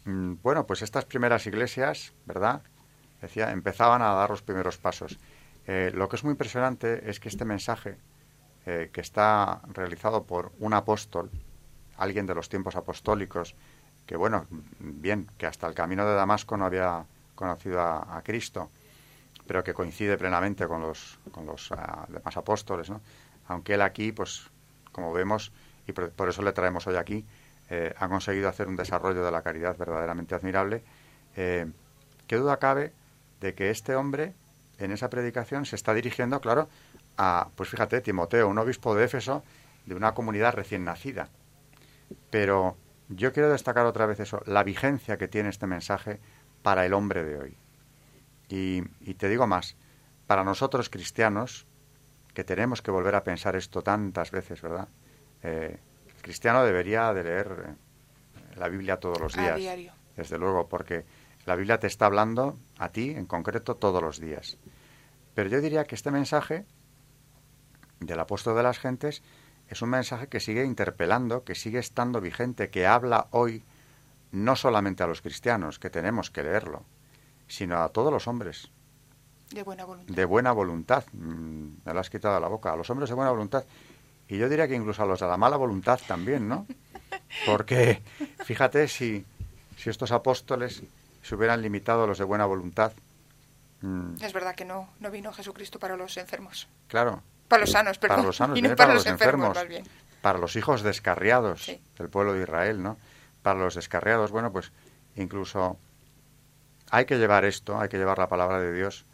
Mm, bueno, pues estas primeras iglesias, ¿verdad? Decía, empezaban a dar los primeros pasos. Eh, lo que es muy impresionante es que este mensaje, eh, que está realizado por un apóstol, alguien de los tiempos apostólicos, que bueno, bien, que hasta el camino de Damasco no había conocido a, Cristo, pero que coincide plenamente con los, con los ah, demás apóstoles, ¿no? aunque él aquí, pues como vemos, y por, eso le traemos hoy aquí, eh, ha conseguido hacer un desarrollo de la caridad verdaderamente admirable, ¿qué duda cabe de que este hombre en esa predicación se está dirigiendo, claro, a, pues fíjate, Timoteo, un obispo de Éfeso, de una comunidad recién nacida. Pero yo quiero destacar otra vez eso, la vigencia que tiene este mensaje para el hombre de hoy. Y, te digo más, para nosotros cristianos, que tenemos que volver a pensar esto tantas veces, ¿verdad? Eh, el cristiano debería de leer eh, la Biblia todos los días. Desde luego, porque la Biblia te está hablando a ti en concreto todos los días. Pero yo diría que este mensaje del apóstol de las gentes es un mensaje que sigue interpelando, que sigue estando vigente, que habla hoy no solamente a los cristianos, que tenemos que leerlo, sino a todos los hombres. De buena voluntad. De buena voluntad. Mm, me lo has quitado a la boca. A los hombres de buena voluntad. Y yo diría que incluso a los de la mala voluntad también, ¿no? Porque fíjate si, si estos apóstoles se hubieran limitado a los de buena voluntad. Mm. Es verdad que no, no vino Jesucristo para los enfermos. Claro. Para los sanos, perdón. Para los sanos, y no para, los enfermos. Para los hijos descarriados del pueblo de Israel, ¿no? Para los descarriados, bueno, pues incluso hay que llevar esto, hay que llevar la palabra de Dios.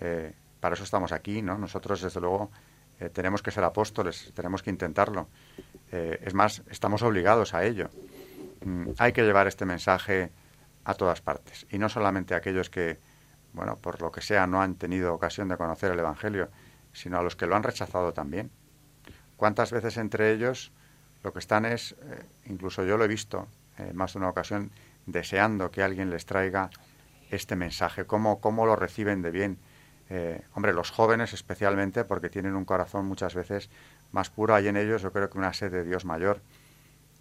Eh, para eso estamos aquí, ¿no? Nosotros, desde luego, eh, tenemos que ser apóstoles, tenemos que intentarlo. Eh, es más, estamos obligados a ello. Mm, hay que llevar este mensaje a todas partes. Y no solamente a aquellos que, bueno, por lo que sea, no han tenido ocasión de conocer el Evangelio, sino a los que lo han rechazado también. ¿Cuántas veces entre ellos lo que están es, incluso yo lo he visto en más de una ocasión, deseando que alguien les traiga este mensaje, cómo, cómo lo reciben de bien. Eh, hombre, los jóvenes especialmente, porque tienen un corazón muchas veces más puro, hay en ellos yo creo que una sed de Dios mayor.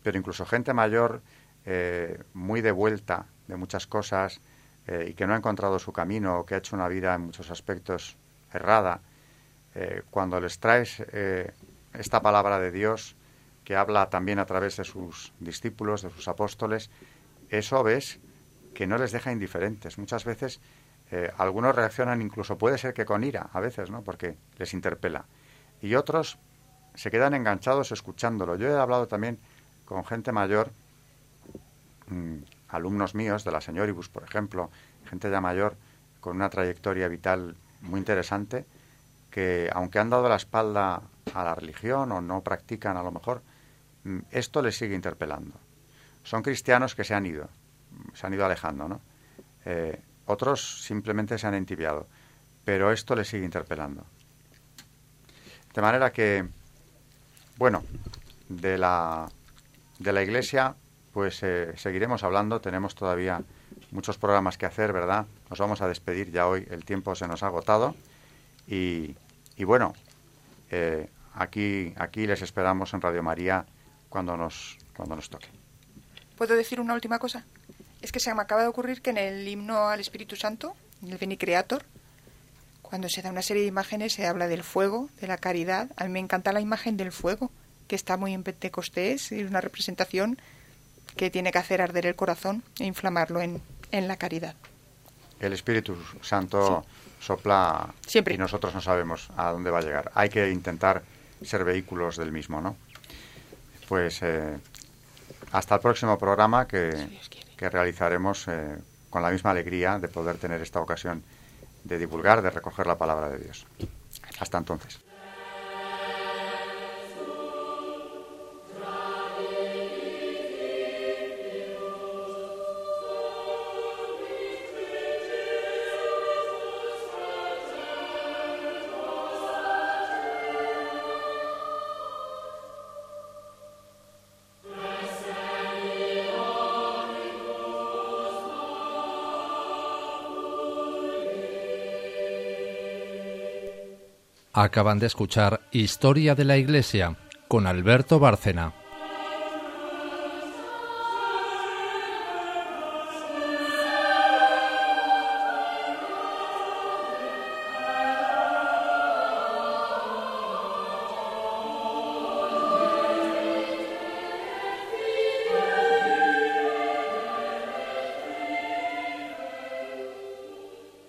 Pero incluso gente mayor, eh, muy de vuelta de muchas cosas eh, y que no ha encontrado su camino o que ha hecho una vida en muchos aspectos errada, cuando les traes esta palabra de Dios que habla también a través de sus discípulos, de sus apóstoles, eso ves que no les deja indiferentes. Muchas veces algunos reaccionan incluso, puede ser que con ira, a veces, ¿no? Porque les interpela. Y otros se quedan enganchados escuchándolo. Yo he hablado también con gente mayor mm, alumnos míos de la Señoribus, por ejemplo, gente ya mayor con una trayectoria vital muy interesante, que aunque han dado la espalda a la religión o no practican a lo mejor, mm, esto les sigue interpelando. Son cristianos que se han ido, se han ido alejando, ¿no? Eh, otros simplemente se han entibiado, pero esto les sigue interpelando. De manera que, bueno, de la, de la Iglesia pues eh, seguiremos hablando. Tenemos todavía muchos programas que hacer, ¿verdad? Nos vamos a despedir ya hoy. El tiempo se nos ha agotado. Y, bueno, eh, aquí, aquí les esperamos en Radio María cuando nos, cuando nos toque. ¿Puedo decir una última cosa? Es que se me acaba de ocurrir que en el himno al Espíritu Santo, en el Beni Creator, cuando se da una serie de imágenes se habla del fuego, de la caridad. A mí me encanta la imagen del fuego, que está muy en Pentecostés, es una representación que tiene que hacer arder el corazón e inflamarlo en, en la caridad. El Espíritu Santo sopla Siempre. y nosotros no sabemos a dónde va a llegar. Hay que intentar ser vehículos del mismo, ¿no? Pues eh, hasta el próximo programa que, que realizaremos eh, con la misma alegría de poder tener esta ocasión de divulgar, de recoger la palabra de Dios. Hasta entonces. Acaban de escuchar Historia de la Iglesia con Alberto Bárcena.